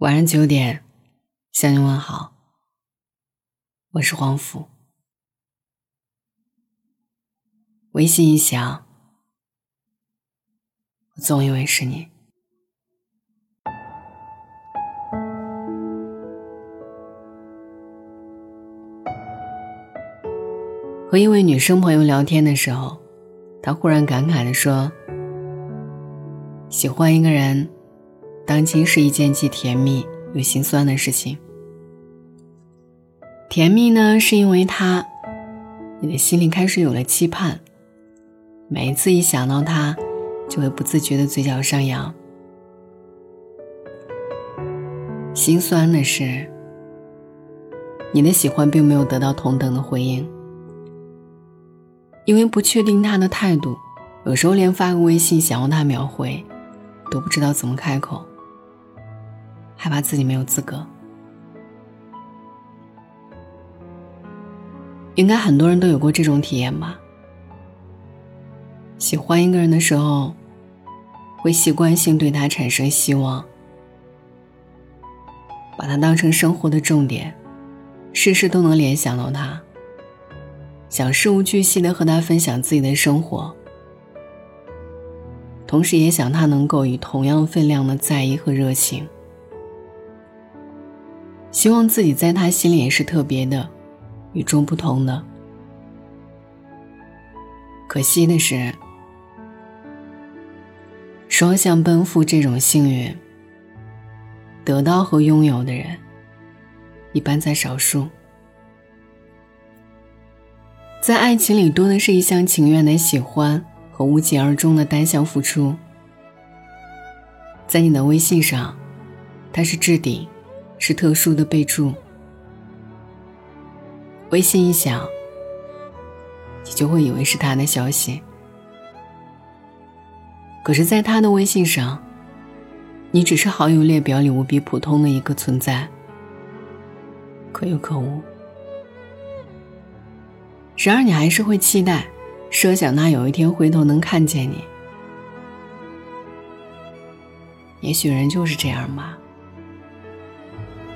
晚上九点，向你问好。我是黄甫。微信一响，我总以为是你。和一位女生朋友聊天的时候，她忽然感慨的说：“喜欢一个人。”当今是一件既甜蜜又心酸的事情。甜蜜呢，是因为他，你的心里开始有了期盼，每一次一想到他，就会不自觉的嘴角上扬。心酸的是，你的喜欢并没有得到同等的回应，因为不确定他的态度，有时候连发个微信想要他秒回，都不知道怎么开口。害怕自己没有资格，应该很多人都有过这种体验吧。喜欢一个人的时候，会习惯性对他产生希望，把他当成生活的重点，事事都能联想到他，想事无巨细的和他分享自己的生活，同时也想他能够以同样分量的在意和热情。希望自己在他心里也是特别的，与众不同的。可惜的是，双向奔赴这种幸运，得到和拥有的人，一般在少数。在爱情里，多的是一厢情愿的喜欢和无疾而终的单向付出。在你的微信上，他是置顶。是特殊的备注。微信一响，你就会以为是他的消息。可是，在他的微信上，你只是好友列表里无比普通的一个存在，可有可无。然而，你还是会期待，设想他有一天回头能看见你。也许人就是这样吧。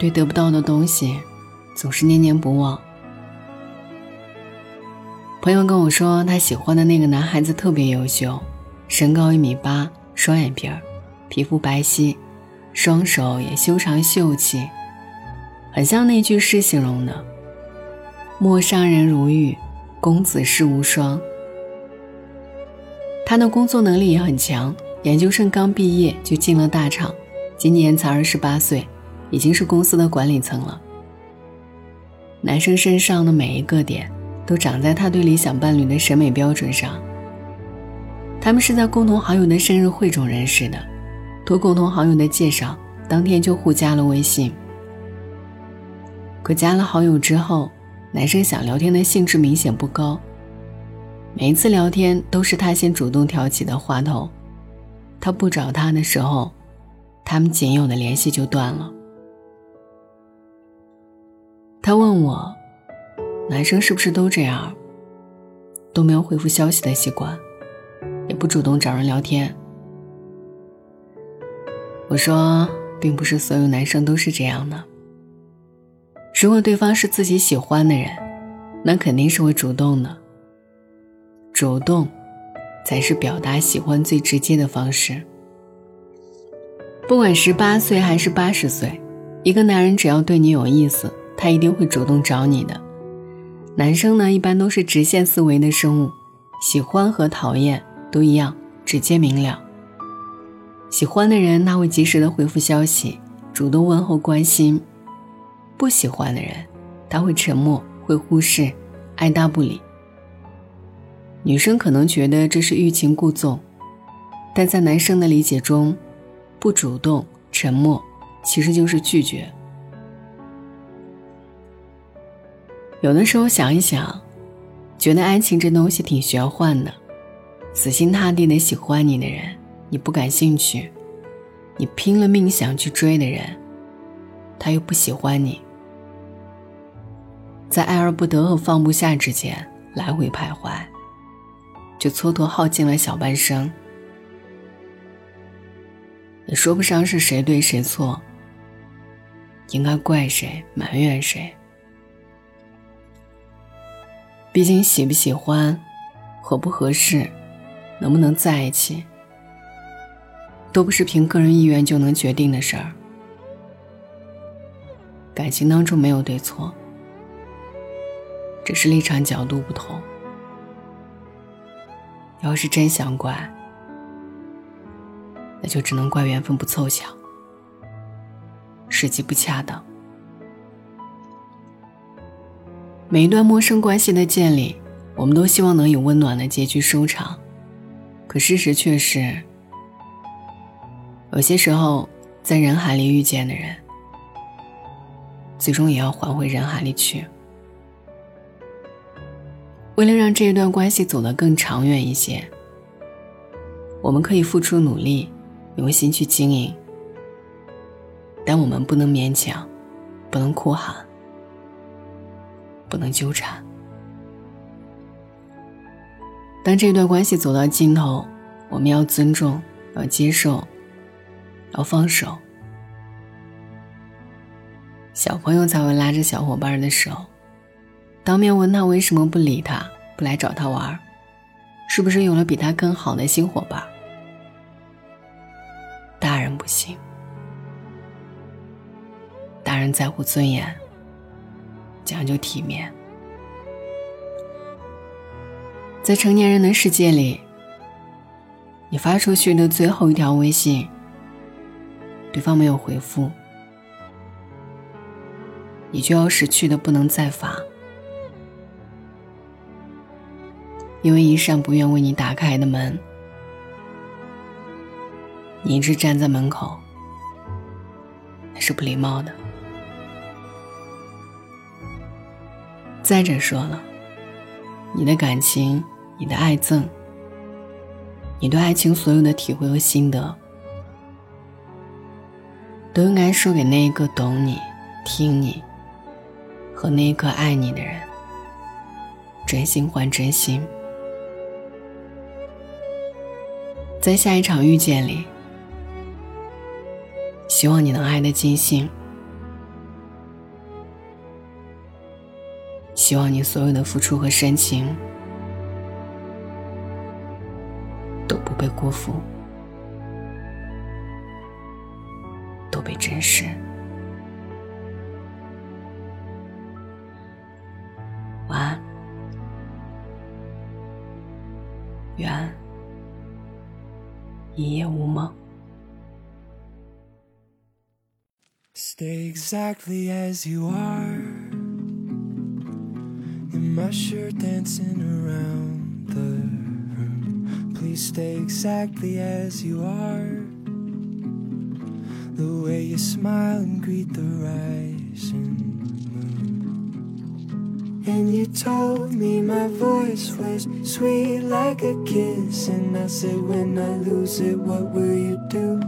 对得不到的东西，总是念念不忘。朋友跟我说，他喜欢的那个男孩子特别优秀，身高一米八，双眼皮儿，皮肤白皙，双手也修长秀气，很像那句诗形容的：“陌上人如玉，公子世无双。”他的工作能力也很强，研究生刚毕业就进了大厂，今年才二十八岁。已经是公司的管理层了。男生身上的每一个点，都长在他对理想伴侣的审美标准上。他们是在共同好友的生日会中认识的，托共同好友的介绍，当天就互加了微信。可加了好友之后，男生想聊天的兴致明显不高。每一次聊天都是他先主动挑起的话头，他不找他的时候，他们仅有的联系就断了。他问我：“男生是不是都这样，都没有回复消息的习惯，也不主动找人聊天？”我说：“并不是所有男生都是这样的。如果对方是自己喜欢的人，那肯定是会主动的。主动，才是表达喜欢最直接的方式。不管十八岁还是八十岁，一个男人只要对你有意思。”他一定会主动找你的。男生呢，一般都是直线思维的生物，喜欢和讨厌都一样，直接明了。喜欢的人，他会及时的回复消息，主动问候关心；不喜欢的人，他会沉默，会忽视，爱答不理。女生可能觉得这是欲擒故纵，但在男生的理解中，不主动、沉默，其实就是拒绝。有的时候想一想，觉得爱情这东西挺玄幻的。死心塌地的喜欢你的人，你不感兴趣；你拼了命想去追的人，他又不喜欢你。在爱而不得和放不下之间来回徘徊，就蹉跎耗尽了小半生。也说不上是谁对谁错，应该怪谁、埋怨谁。毕竟喜不喜欢、合不合适、能不能在一起，都不是凭个人意愿就能决定的事儿。感情当中没有对错，只是立场角度不同。要是真想怪，那就只能怪缘分不凑巧，时机不恰当。每一段陌生关系的建立，我们都希望能以温暖的结局收场，可事实却是，有些时候在人海里遇见的人，最终也要还回人海里去。为了让这一段关系走得更长远一些，我们可以付出努力，用心去经营，但我们不能勉强，不能哭喊，不能纠缠。当这段关系走到尽头，我们要尊重，要接受，要放手。小朋友才会拉着小伙伴的手。当面问他为什么不理他，不来找他玩，是不是有了比他更好的新伙伴？大人不行，大人在乎尊严，讲究体面。在成年人的世界里，你发出去的最后一条微信，对方没有回复，你就要失去的不能再发。因为一扇不愿为你打开的门，你一直站在门口，那是不礼貌的。再者说了，你的感情、你的爱憎、你对爱情所有的体会和心得，都应该说给那一个懂你、听你和那一个爱你的人，真心换真心。在下一场遇见里，希望你能爱得尽兴。希望你所有的付出和深情都不被辜负，都被珍视。晚安，愿。一夜无梦。Stay exactly as you are. My shirt dancing around the room. Please stay exactly as you are. The way you smile and greet the rising moon. and you told me my voice was sweet like a kiss. And I said, when I lose it, what will you do?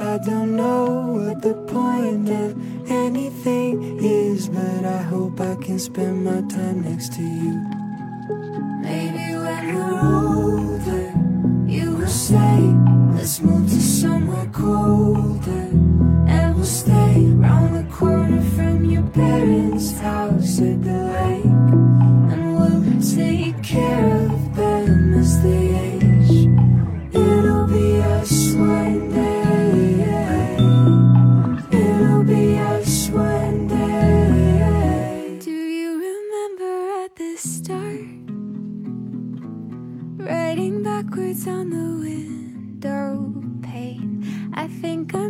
I don't know what the point of anything I hope I can spend my time next to you. Maybe when we're older, you will say, let's move to somewhere colder, and we'll stay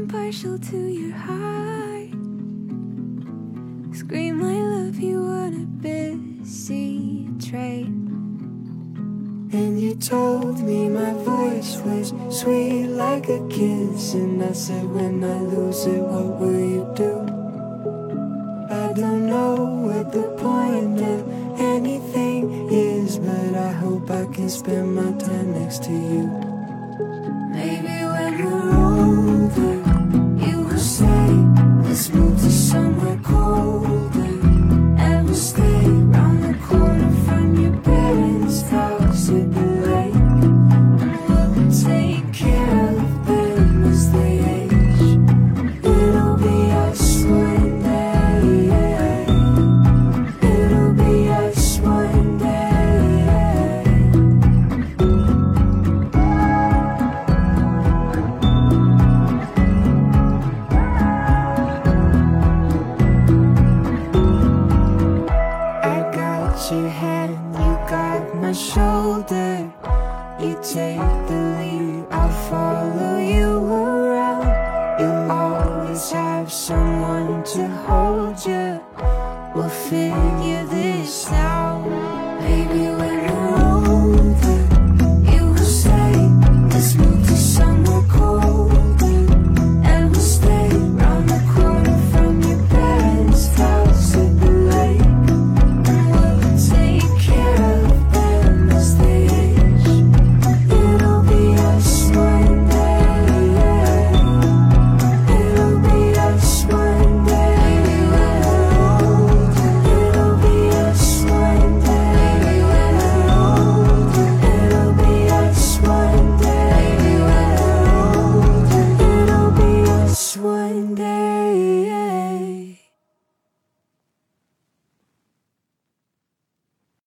I'm partial to your heart. Scream I love you on a busy train. And you told me my voice was sweet like a kiss And I said when I lose it what will you do? I don't know what the point of anything is But I hope I can spend my time next to you